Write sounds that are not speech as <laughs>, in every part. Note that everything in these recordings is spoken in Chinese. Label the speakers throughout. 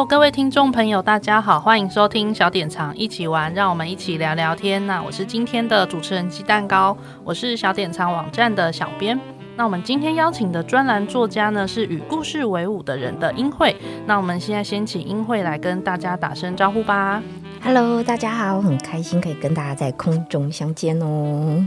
Speaker 1: Hello，各位听众朋友，大家好，欢迎收听小典藏一起玩，让我们一起聊聊天。那我是今天的主持人鸡蛋糕，我是小典藏网站的小编。那我们今天邀请的专栏作家呢，是与故事为伍的人的英慧。那我们现在先请英慧来跟大家打声招呼吧。
Speaker 2: Hello，大家好，很开心可以跟大家在空中相见哦。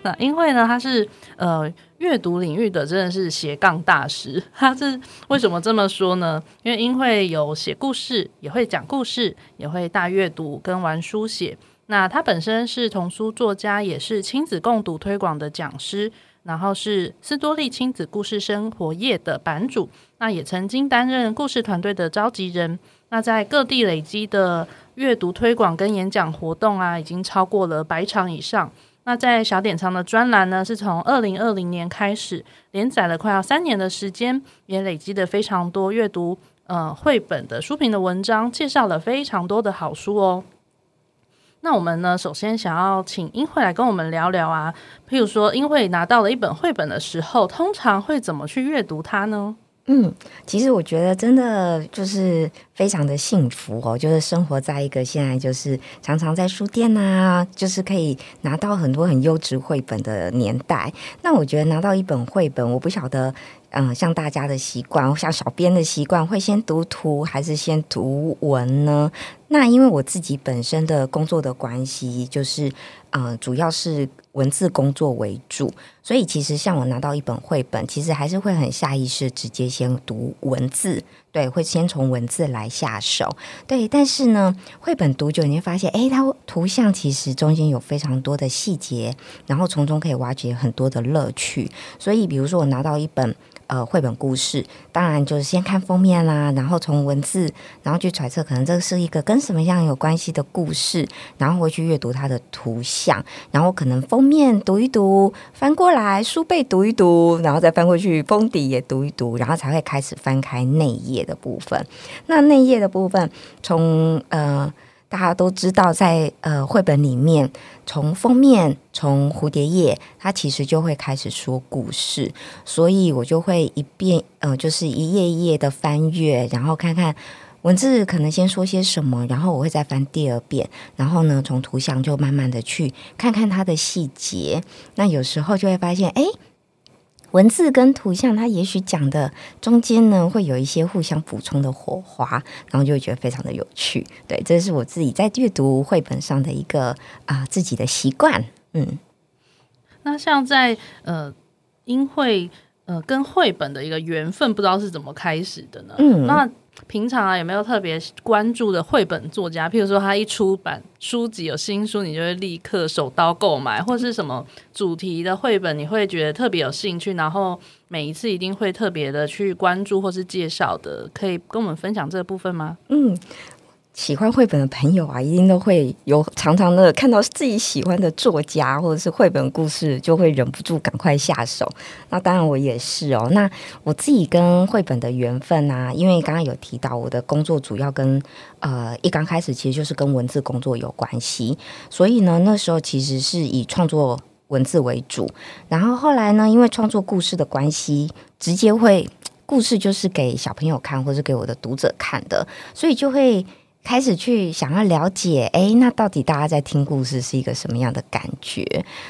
Speaker 1: 那英慧呢，她是呃。阅读领域的真的是斜杠大师，<laughs> 他是为什么这么说呢？因为英慧有写故事，也会讲故事，也会大阅读跟玩书写。那他本身是童书作家，也是亲子共读推广的讲师，然后是斯多利亲子故事生活页的版主。那也曾经担任故事团队的召集人。那在各地累积的阅读推广跟演讲活动啊，已经超过了百场以上。那在小典藏的专栏呢，是从二零二零年开始连载了快要三年的时间，也累积了非常多阅读呃绘本的书评的文章，介绍了非常多的好书哦。那我们呢，首先想要请英慧来跟我们聊聊啊，譬如说英慧拿到了一本绘本的时候，通常会怎么去阅读它呢？
Speaker 2: 嗯，其实我觉得真的就是非常的幸福哦，就是生活在一个现在就是常常在书店啊，就是可以拿到很多很优质绘本的年代。那我觉得拿到一本绘本，我不晓得。嗯，像大家的习惯，像小编的习惯，会先读图还是先读文呢？那因为我自己本身的工作的关系，就是嗯，主要是文字工作为主，所以其实像我拿到一本绘本，其实还是会很下意识直接先读文字，对，会先从文字来下手，对。但是呢，绘本读久，你会发现，诶，它图像其实中间有非常多的细节，然后从中可以挖掘很多的乐趣。所以，比如说我拿到一本。呃，绘本故事当然就是先看封面啦，然后从文字，然后去揣测可能这是一个跟什么样有关系的故事，然后回去阅读它的图像，然后可能封面读一读，翻过来书背读一读，然后再翻过去封底也读一读，然后才会开始翻开内页的部分。那内页的部分，从呃。大家都知道在，呃绘本里面，从封面，从蝴蝶页，它其实就会开始说故事，所以我就会一遍，呃，就是一页一页的翻阅，然后看看文字可能先说些什么，然后我会再翻第二遍，然后呢，从图像就慢慢的去看看它的细节，那有时候就会发现，哎。文字跟图像，它也许讲的中间呢，会有一些互相补充的火花，然后就会觉得非常的有趣。对，这是我自己在阅读绘本上的一个啊、呃、自己的习惯。嗯，
Speaker 1: 那像在呃音会呃跟绘本的一个缘分，不知道是怎么开始的呢？嗯，那。平常啊，有没有特别关注的绘本作家？譬如说，他一出版书籍有新书，你就会立刻手刀购买，或是什么主题的绘本，你会觉得特别有兴趣，然后每一次一定会特别的去关注或是介绍的，可以跟我们分享这个部分吗？
Speaker 2: 嗯。喜欢绘本的朋友啊，一定都会有常常的看到自己喜欢的作家或者是绘本故事，就会忍不住赶快下手。那当然我也是哦。那我自己跟绘本的缘分啊，因为刚刚有提到我的工作主要跟呃一刚开始其实就是跟文字工作有关系，所以呢那时候其实是以创作文字为主。然后后来呢，因为创作故事的关系，直接会故事就是给小朋友看或是给我的读者看的，所以就会。开始去想要了解，哎，那到底大家在听故事是一个什么样的感觉？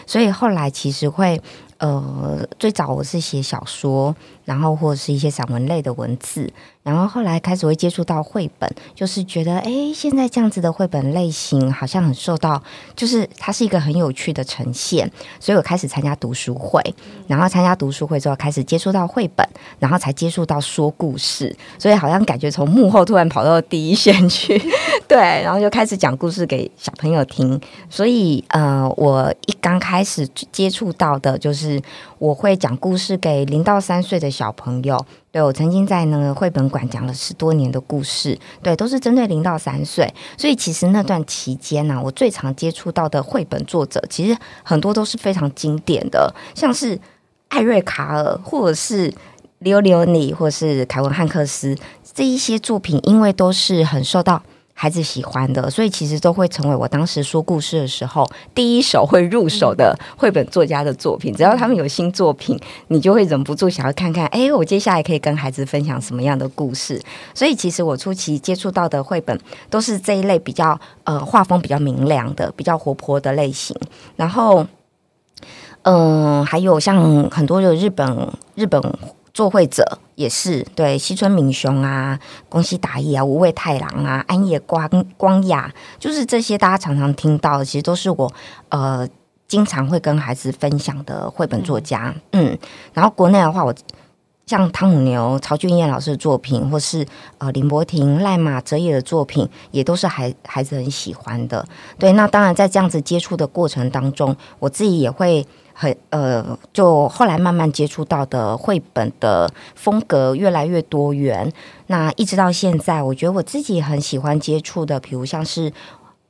Speaker 2: 所以后来其实会。呃，最早我是写小说，然后或者是一些散文类的文字，然后后来开始会接触到绘本，就是觉得，哎，现在这样子的绘本类型好像很受到，就是它是一个很有趣的呈现，所以我开始参加读书会，然后参加读书会之后开始接触到绘本，然后才接触到说故事，所以好像感觉从幕后突然跑到第一线去，<laughs> 对，然后就开始讲故事给小朋友听，所以呃，我一刚开始接触到的就是。是我会讲故事给零到三岁的小朋友。对，我曾经在那个绘本馆讲了十多年的故事，对，都是针对零到三岁。所以其实那段期间呢、我最常接触到的绘本作者，其实很多都是非常经典的，像是艾瑞卡尔，或者是刘刘尼，或者是凯文汉克斯这一些作品，因为都是很受到。孩子喜欢的，所以其实都会成为我当时说故事的时候第一手会入手的绘本作家的作品。只要他们有新作品，你就会忍不住想要看看，哎，我接下来可以跟孩子分享什么样的故事。所以其实我初期接触到的绘本都是这一类比较呃画风比较明亮的、比较活泼的类型。然后，嗯、还有像很多的日本日本。作绘者也是对西村敏雄啊、宫西达也啊、无畏太郎啊、安野光光雅，就是这些大家常常听到的，其实都是我呃经常会跟孩子分享的绘本作家。嗯，嗯，然后国内的话，我像汤姆牛、曹俊彦老师的作品，或是呃林柏廷、赖马哲也的作品，也都是孩孩子很喜欢的。对，那当然在这样子接触的过程当中，我自己也会。很呃，就后来慢慢接触到的绘本的风格越来越多元。那一直到现在，我觉得我自己很喜欢接触的，比如像是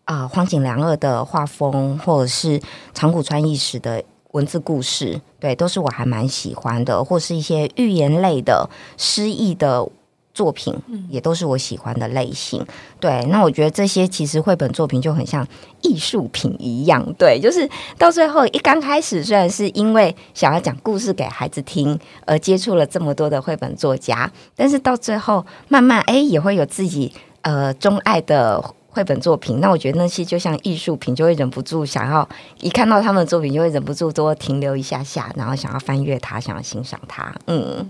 Speaker 2: 啊、荒井良二的画风，或者是长谷川义史的文字故事，对，都是我还蛮喜欢的，或是一些寓言类的诗意的。作品也都是我喜欢的类型，对。那我觉得这些其实绘本作品就很像艺术品一样，对。就是到最后一刚开始，虽然是因为想要讲故事给孩子听而接触了这么多的绘本作家，但是到最后慢慢哎也会有自己呃钟爱的绘本作品。那我觉得那些就像艺术品，就会忍不住想要一看到他们的作品，就会忍不住多停留一下下，然后想要翻阅它，想要欣赏它，嗯。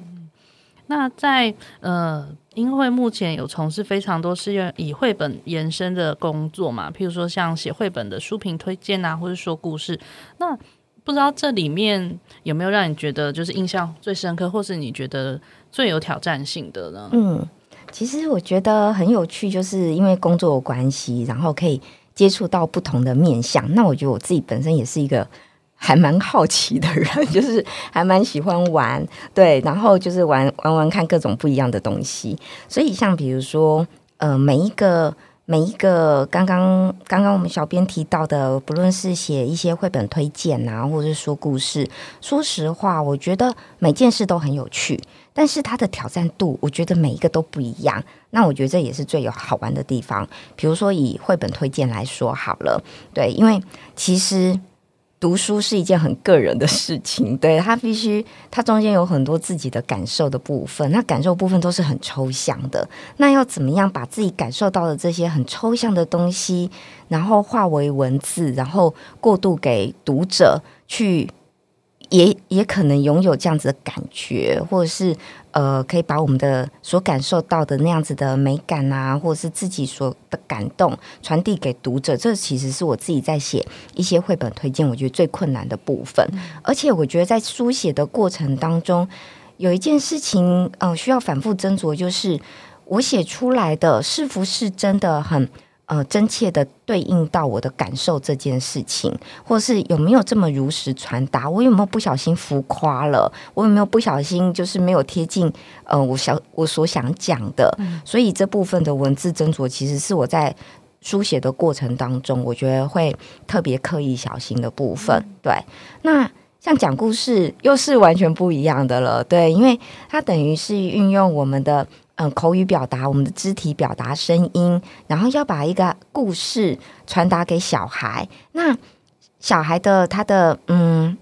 Speaker 1: 那在呃，因为目前有从事非常多是用以绘本延伸的工作嘛，譬如说像写绘本的书评推荐啊，或者说故事。那不知道这里面有没有让你觉得就是印象最深刻，或是你觉得最有挑战性的呢？
Speaker 2: 嗯，其实我觉得很有趣，就是因为工作关系，然后可以接触到不同的面向。那我觉得我自己本身也是一个。还蛮好奇的人，<laughs> 就是还蛮喜欢玩，对，然后就是玩玩玩看各种不一样的东西。所以像比如说，呃，每一个每一个刚刚刚刚我们小编提到的，不论是写一些绘本推荐啊，或者是说故事，说实话，我觉得每件事都很有趣，但是它的挑战度，我觉得每一个都不一样。那我觉得这也是最有好玩的地方。比如说以绘本推荐来说好了，对，因为其实。读书是一件很个人的事情，<laughs> 对，他必须，他中间有很多自己的感受的部分，那感受部分都是很抽象的。那要怎么样把自己感受到的这些很抽象的东西，然后化为文字，然后过渡给读者去。也也可能拥有这样子的感觉，或者是呃，可以把我们的所感受到的那样子的美感啊，或者是自己所的感动传递给读者。这其实是我自己在写一些绘本推荐，我觉得最困难的部分。而且我觉得在书写的过程当中，有一件事情呃需要反复斟酌，就是我写出来的是不是真的很。呃，真切的对应到我的感受这件事情，或是有没有这么如实传达？我有没有不小心浮夸了？我有没有不小心就是没有贴近呃我想我所想讲的？嗯。所以这部分的文字斟酌，其实是我在书写的过程当中，我觉得会特别刻意小心的部分。嗯。对，那像讲故事又是完全不一样的了。对，因为它等于是运用我们的。嗯，口语表达，我们的肢体表达声音，然后要把一个故事传达给小孩。那小孩的他的嗯。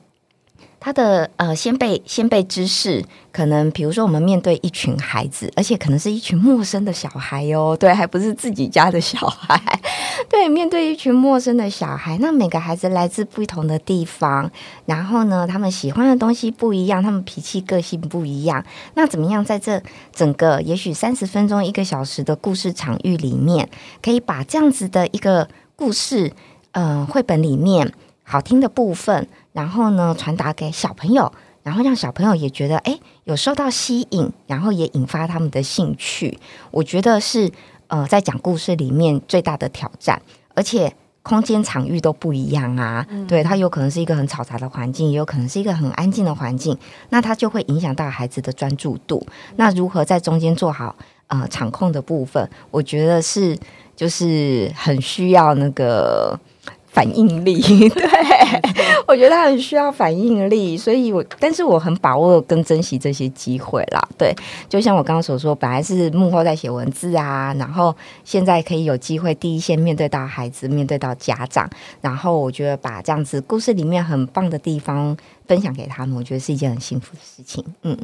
Speaker 2: 他的呃先辈先辈知识，可能比如说我们面对一群孩子，而且可能是一群陌生的小孩哟，对，还不是自己家的小孩，对，面对一群陌生的小孩，那每个孩子来自不同的地方，然后呢，他们喜欢的东西不一样，他们脾气个性不一样，那怎么样在这整个也许三十分钟一个小时的故事场域里面，可以把这样子的一个故事，嗯、呃，绘本里面好听的部分。然后呢，传达给小朋友，然后让小朋友也觉得哎，有受到吸引，然后也引发他们的兴趣。我觉得是呃，在讲故事里面最大的挑战，而且空间场域都不一样啊。嗯、对，它有可能是一个很嘈杂的环境，也有可能是一个很安静的环境，那它就会影响到孩子的专注度。那如何在中间做好呃场控的部分，我觉得是就是很需要那个。反应力，<laughs> 对，我觉得他很需要反应力，所以我，但是我很把握跟珍惜这些机会啦，对，就像我刚刚所说，本来是幕后在写文字啊，然后现在可以有机会第一线面对到孩子，面对到家长，然后我觉得把这样子故事里面很棒的地方分享给他们，我觉得是一件很幸福的事情，嗯。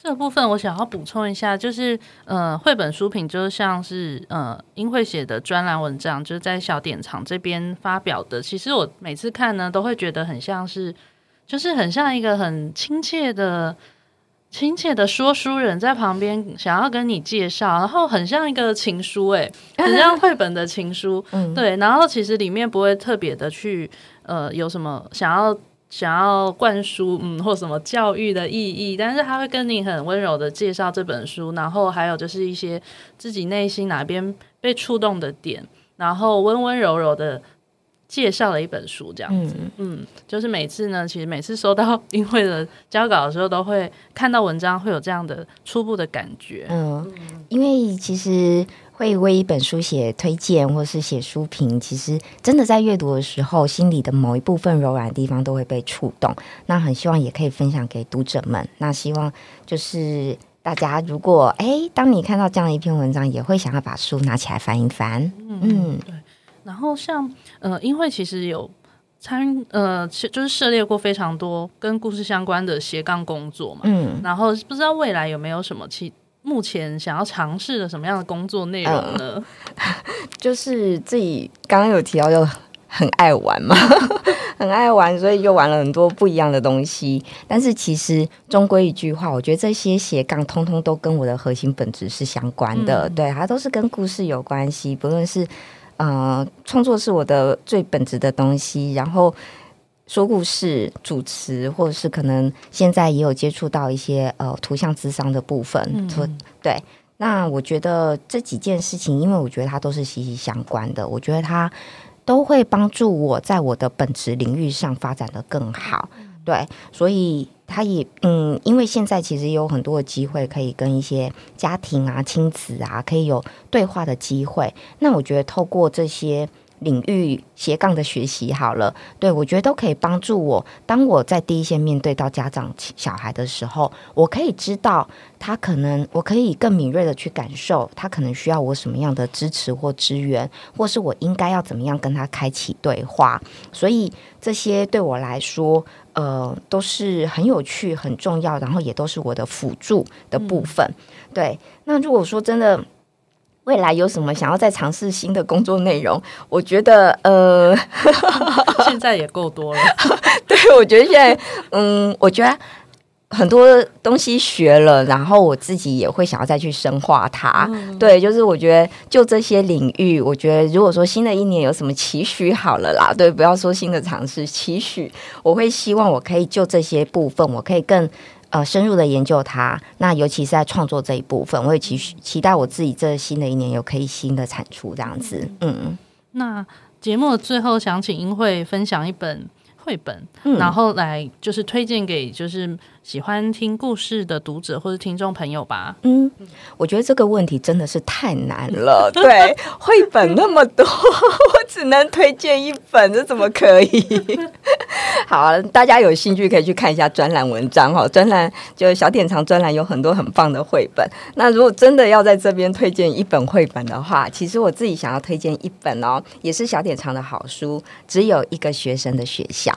Speaker 1: 这个部分我想要补充一下，就是呃，绘本书评就像是呃，英慧写的专栏文章，就是在小典藏这边发表的。其实我每次看呢，都会觉得很像是，就是很像一个很亲切的、亲切的说书人在旁边想要跟你介绍，然后很像一个情书，哎，<laughs> 很像绘本的情书，对。然后其实里面不会特别的去呃，有什么想要。想要灌输嗯或什么教育的意义，但是他会跟你很温柔的介绍这本书，然后还有就是一些自己内心哪边被触动的点，然后温温柔柔的介绍了一本书这样子，嗯，嗯，就是每次呢，其实每次收到 <laughs> 英慧的交稿的时候，都会看到文章会有这样的初步的感觉，
Speaker 2: 嗯，因为其实。会为一本书写推荐，或是写书评，其实真的在阅读的时候，心里的某一部分柔软的地方都会被触动。那很希望也可以分享给读者们。那希望就是大家，如果哎，当你看到这样一篇文章，也会想要把书拿起来翻一翻。嗯，嗯
Speaker 1: 对。然后像呃，因为其实有参呃，就是涉猎过非常多跟故事相关的斜杠工作嘛。嗯。然后不知道未来有没有什么其。目前想要尝试的什么样的工作内容呢？
Speaker 2: 嗯，<laughs> 就是自己刚刚有提到，就很爱玩嘛，<laughs> 很爱玩，所以就玩了很多不一样的东西。但是其实终归一句话，我觉得这些斜杠通通都跟我的核心本质是相关的，嗯、对，它都是跟故事有关系。不论是呃创作是我的最本质的东西，然后。说故事、主持，或者是可能现在也有接触到一些呃图像智商的部分，嗯、对。那我觉得这几件事情，因为我觉得它都是息息相关的，我觉得它都会帮助我在我的本职领域上发展得更好。对，所以它也嗯，因为现在其实有很多的机会可以跟一些家庭啊、亲子啊，可以有对话的机会。那我觉得透过这些。领域斜杠的学习好了，对，我觉得都可以帮助我。当我在第一线面对到家长小孩的时候，我可以知道他可能，我可以更敏锐的去感受他可能需要我什么样的支持或支援，或是我应该要怎么样跟他开启对话。所以这些对我来说，呃，都是很有趣、很重要，然后也都是我的辅助的部分。嗯、对，那如果说真的。未来有什么想要再尝试新的工作内容？我觉得，呃，<laughs>
Speaker 1: 现在也够多了。<laughs>
Speaker 2: 对，我觉得现在，嗯，我觉得很多东西学了，然后我自己也会想要再去深化它。嗯、对，就是我觉得就这些领域，我觉得如果说新的一年有什么期许，好了啦，对，不要说新的尝试，期许，我会希望我可以就这些部分，我可以更。呃，深入的研究它，那尤其是在创作这一部分，我也期期待我自己这新的一年有可以新的产出这样子。嗯，
Speaker 1: 那节目的最后想请英慧分享一本绘本，嗯、然后来就是推荐给就是喜欢听故事的读者或者听众朋友吧。
Speaker 2: 嗯，我觉得这个问题真的是太难了。<laughs> 对，绘本那么多，<laughs> 我只能推荐一本，这怎么可以？<laughs> 好，大家有兴趣可以去看一下专栏文章哈。专栏就是小典藏专栏有很多很棒的绘本。那如果真的要在这边推荐一本绘本的话，其实我自己想要推荐一本哦，也是小典藏的好书，只有一个学生的学校。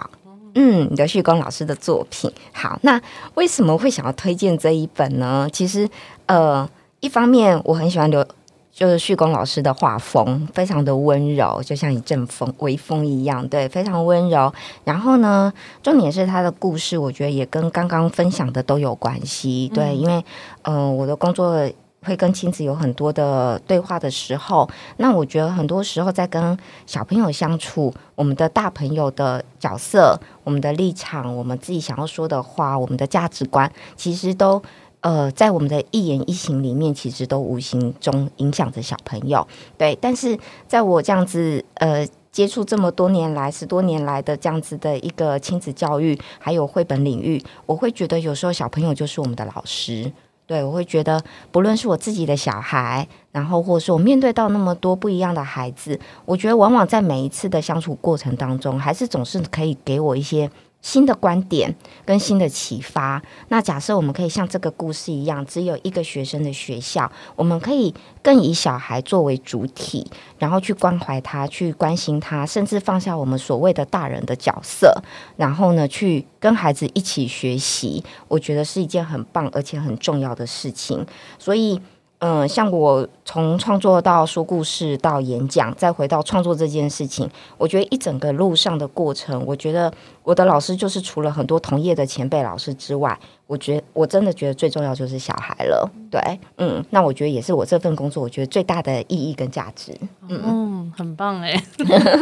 Speaker 2: 嗯，刘旭光老师的作品。好，那为什么会想要推荐这一本呢？其实，呃，一方面我很喜欢刘。就是旭光老师的画风非常的温柔，就像一阵风微风一样，对，非常温柔。然后呢，重点是他的故事，我觉得也跟刚刚分享的都有关系，对，嗯、因为嗯、呃，我的工作会跟亲子有很多的对话的时候，那我觉得很多时候在跟小朋友相处，我们的大朋友的角色、我们的立场、我们自己想要说的话、我们的价值观，其实都。呃，在我们的一言一行里面，其实都无形中影响着小朋友。对，但是在我这样子呃接触这么多年来十多年来的这样子的一个亲子教育，还有绘本领域，我会觉得有时候小朋友就是我们的老师。对，我会觉得，不论是我自己的小孩，然后或者说我面对到那么多不一样的孩子，我觉得往往在每一次的相处过程当中，还是总是可以给我一些。新的观点跟新的启发。那假设我们可以像这个故事一样，只有一个学生的学校，我们可以更以小孩作为主体，然后去关怀他，去关心他，甚至放下我们所谓的大人的角色，然后呢，去跟孩子一起学习。我觉得是一件很棒而且很重要的事情。所以。嗯，像我从创作到说故事到演讲，再回到创作这件事情，我觉得一整个路上的过程，我觉得我的老师就是除了很多同业的前辈老师之外，我觉得我真的觉得最重要就是小孩了。对，嗯，那我觉得也是我这份工作，我觉得最大的意义跟价值。嗯，
Speaker 1: 嗯，很棒哎，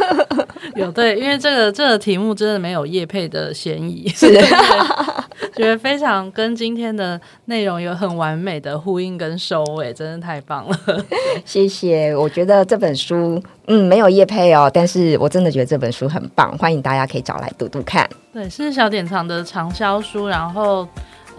Speaker 1: <laughs> 有对，因为这个这个题目真的没有叶配的嫌疑。<laughs> 觉得非常跟今天的内容有很完美的呼应跟收尾，真的太棒了。<laughs>
Speaker 2: 谢谢，我觉得这本书，嗯，没有叶配哦，但是我真的觉得这本书很棒，欢迎大家可以找来读读看。
Speaker 1: 对，是小典藏的畅销书，然后。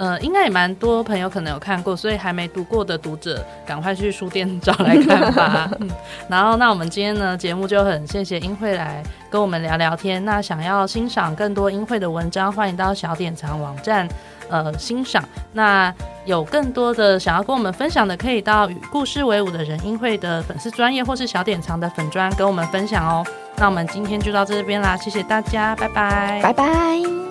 Speaker 1: 呃，应该也蛮多朋友可能有看过，所以还没读过的读者，赶快去书店找来看吧。<laughs> 嗯，然后，那我们今天呢，节目就很谢谢英慧来跟我们聊聊天。那想要欣赏更多英慧的文章，欢迎到小典藏网站呃欣赏。那有更多的想要跟我们分享的，可以到与故事为伍的人英慧的粉丝专业或是小典藏的粉专跟我们分享哦。那我们今天就到这边啦，谢谢大家，拜拜，
Speaker 2: 拜拜。